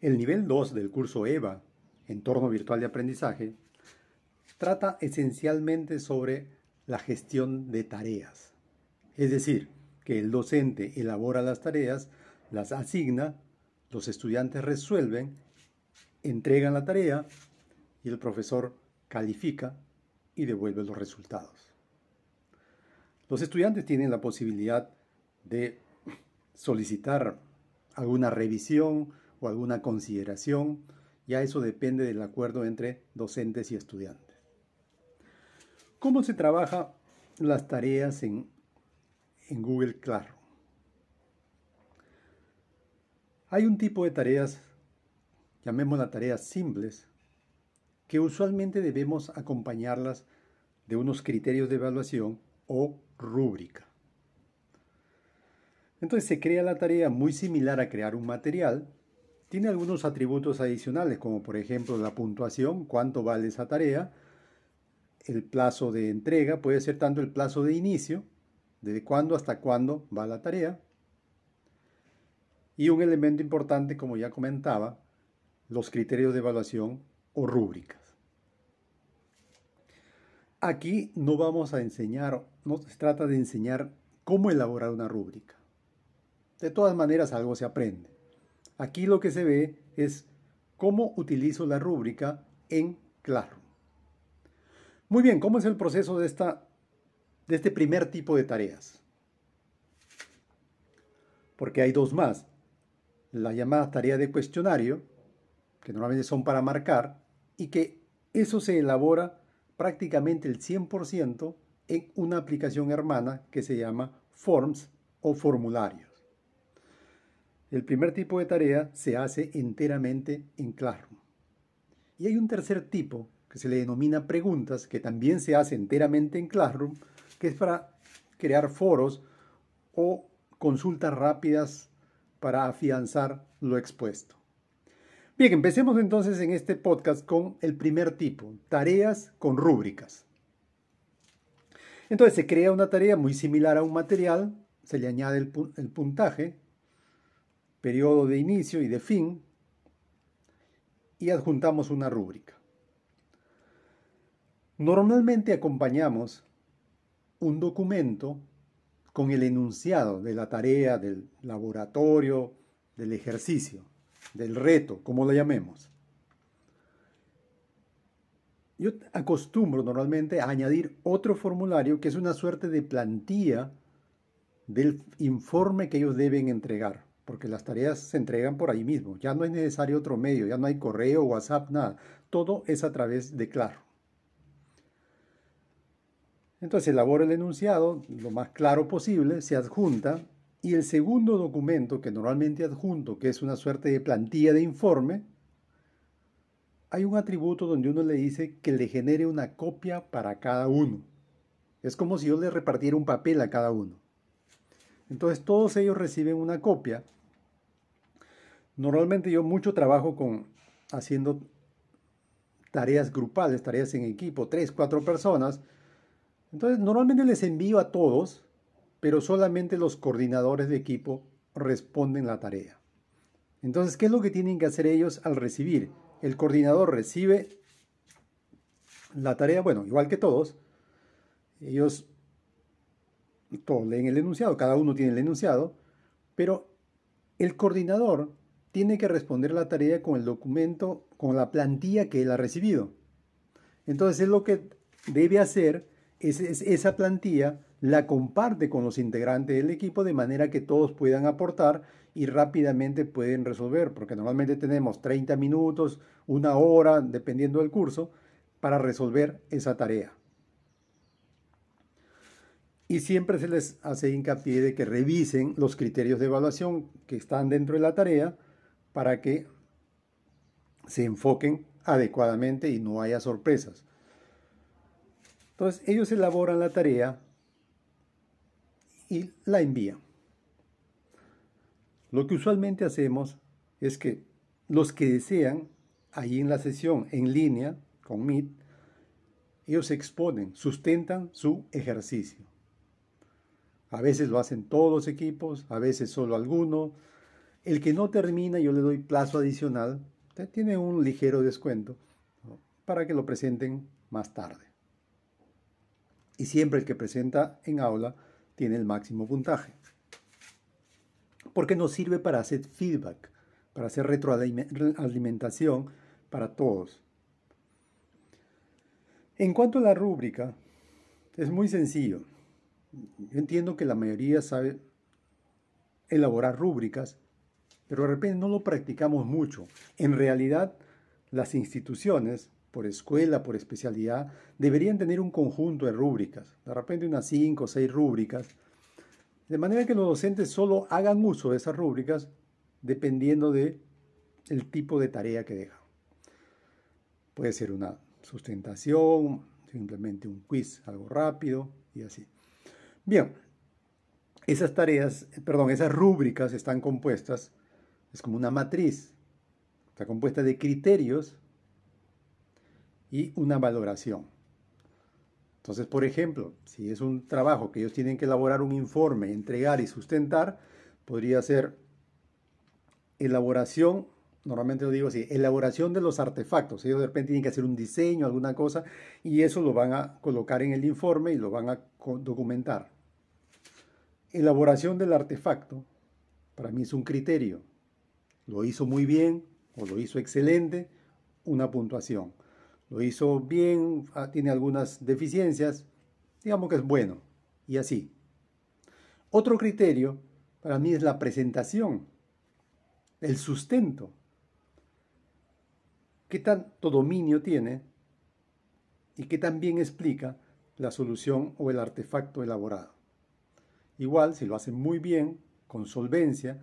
El nivel 2 del curso EVA, Entorno Virtual de Aprendizaje, trata esencialmente sobre la gestión de tareas. Es decir, que el docente elabora las tareas, las asigna, los estudiantes resuelven, entregan la tarea y el profesor califica y devuelve los resultados. Los estudiantes tienen la posibilidad de solicitar alguna revisión o alguna consideración, ya eso depende del acuerdo entre docentes y estudiantes. ¿Cómo se trabaja las tareas en, en Google Classroom? Hay un tipo de tareas, llamémoslas tareas simples, que usualmente debemos acompañarlas de unos criterios de evaluación o rúbrica. Entonces se crea la tarea muy similar a crear un material. Tiene algunos atributos adicionales, como por ejemplo la puntuación, cuánto vale esa tarea, el plazo de entrega, puede ser tanto el plazo de inicio, desde cuándo hasta cuándo va la tarea, y un elemento importante, como ya comentaba, los criterios de evaluación o rúbricas. Aquí no vamos a enseñar, no se trata de enseñar cómo elaborar una rúbrica. De todas maneras, algo se aprende. Aquí lo que se ve es cómo utilizo la rúbrica en Classroom. Muy bien, ¿cómo es el proceso de, esta, de este primer tipo de tareas? Porque hay dos más. La llamada tarea de cuestionario, que normalmente son para marcar, y que eso se elabora prácticamente el 100% en una aplicación hermana que se llama Forms o formularios. El primer tipo de tarea se hace enteramente en Classroom. Y hay un tercer tipo que se le denomina preguntas, que también se hace enteramente en Classroom, que es para crear foros o consultas rápidas para afianzar lo expuesto. Bien, empecemos entonces en este podcast con el primer tipo, tareas con rúbricas. Entonces se crea una tarea muy similar a un material, se le añade el, el puntaje, periodo de inicio y de fin, y adjuntamos una rúbrica. Normalmente acompañamos un documento con el enunciado de la tarea, del laboratorio, del ejercicio, del reto, como lo llamemos. Yo acostumbro normalmente a añadir otro formulario que es una suerte de plantilla del informe que ellos deben entregar porque las tareas se entregan por ahí mismo. Ya no es necesario otro medio, ya no hay correo, WhatsApp, nada. Todo es a través de Claro. Entonces elabora el enunciado lo más claro posible, se adjunta y el segundo documento que normalmente adjunto, que es una suerte de plantilla de informe, hay un atributo donde uno le dice que le genere una copia para cada uno. Es como si yo le repartiera un papel a cada uno. Entonces todos ellos reciben una copia Normalmente yo mucho trabajo con haciendo tareas grupales, tareas en equipo, tres, cuatro personas. Entonces, normalmente les envío a todos, pero solamente los coordinadores de equipo responden la tarea. Entonces, ¿qué es lo que tienen que hacer ellos al recibir? El coordinador recibe la tarea, bueno, igual que todos. Ellos todos leen el enunciado, cada uno tiene el enunciado, pero el coordinador tiene que responder la tarea con el documento, con la plantilla que él ha recibido. Entonces, es lo que debe hacer es, esa plantilla la comparte con los integrantes del equipo de manera que todos puedan aportar y rápidamente pueden resolver, porque normalmente tenemos 30 minutos, una hora, dependiendo del curso, para resolver esa tarea. Y siempre se les hace hincapié de que revisen los criterios de evaluación que están dentro de la tarea para que se enfoquen adecuadamente y no haya sorpresas. Entonces ellos elaboran la tarea y la envían. Lo que usualmente hacemos es que los que desean, ahí en la sesión en línea con Meet, ellos exponen, sustentan su ejercicio. A veces lo hacen todos los equipos, a veces solo alguno, El que no termina, yo le doy plazo adicional, tiene un ligero descuento para que lo presenten más tarde. Y siempre el que presenta en aula tiene el máximo puntaje. Porque nos sirve para hacer feedback, para hacer retroalimentación para todos. En cuanto a la rúbrica, es muy sencillo. Yo entiendo que la mayoría sabe elaborar rúbricas, pero de repente no lo practicamos mucho. En realidad, las instituciones, por escuela, por especialidad, deberían tener un conjunto de rúbricas, de repente unas cinco o seis rúbricas, de manera que los docentes solo hagan uso de esas rúbricas dependiendo de el tipo de tarea que dejan. Puede ser una sustentación, simplemente un quiz, algo rápido y así. Bien, esas tareas, perdón, esas rúbricas están compuestas, es como una matriz, está compuesta de criterios y una valoración. Entonces, por ejemplo, si es un trabajo que ellos tienen que elaborar un informe, entregar y sustentar, podría ser elaboración normalmente lo digo así, elaboración de los artefactos. Ellos de repente tienen que hacer un diseño, alguna cosa, y eso lo van a colocar en el informe y lo van a documentar. Elaboración del artefacto, para mí es un criterio. Lo hizo muy bien o lo hizo excelente, una puntuación. Lo hizo bien, ah, tiene algunas deficiencias, digamos que es bueno, y así. Otro criterio para mí es la presentación, el sustento qué tanto dominio tiene y qué tan bien explica la solución o el artefacto elaborado. Igual, si lo hace muy bien, con solvencia,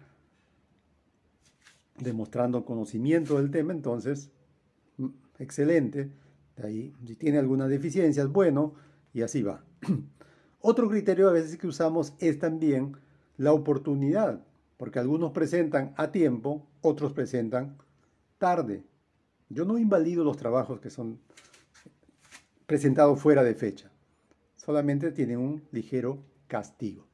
demostrando conocimiento del tema, entonces, mm, excelente. De ahí, si tiene algunas deficiencias, bueno, y así va. Otro criterio a veces que usamos es también la oportunidad, porque algunos presentan a tiempo, otros presentan tarde. Yo no invalido los trabajos que son presentados fuera de fecha. Solamente tienen un ligero castigo.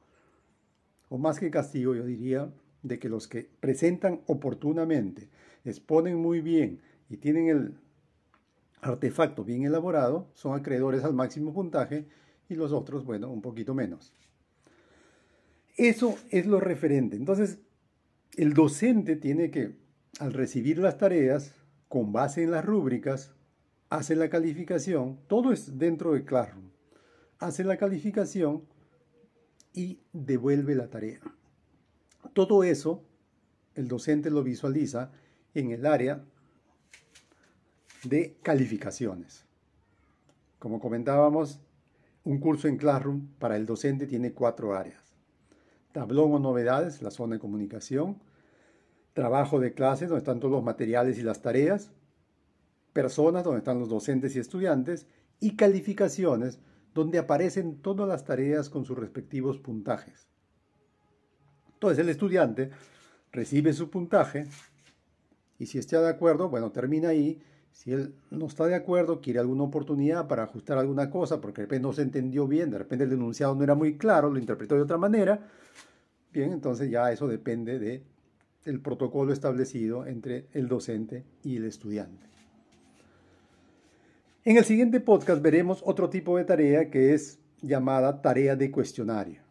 O más que castigo, yo diría de que los que presentan oportunamente, exponen muy bien y tienen el artefacto bien elaborado, son acreedores al máximo puntaje y los otros, bueno, un poquito menos. Eso es lo referente. Entonces, el docente tiene que, al recibir las tareas, con base en las rúbricas, hace la calificación, todo es dentro de Classroom, hace la calificación y devuelve la tarea. Todo eso el docente lo visualiza en el área de calificaciones. Como comentábamos, un curso en Classroom para el docente tiene cuatro áreas. Tablón o novedades, la zona de comunicación, trabajo de clase, donde están todos los materiales y las tareas, personas, donde están los docentes y estudiantes, y calificaciones, donde aparecen todas las tareas con sus respectivos puntajes. Entonces el estudiante recibe su puntaje y si está de acuerdo, bueno, termina ahí. Si él no está de acuerdo, quiere alguna oportunidad para ajustar alguna cosa, porque de repente no se entendió bien, de repente el denunciado no era muy claro, lo interpretó de otra manera, bien, entonces ya eso depende de protocolo establecido entre el docente y el estudiante. En el siguiente podcast veremos otro tipo de tarea que es llamada tarea de cuestionario.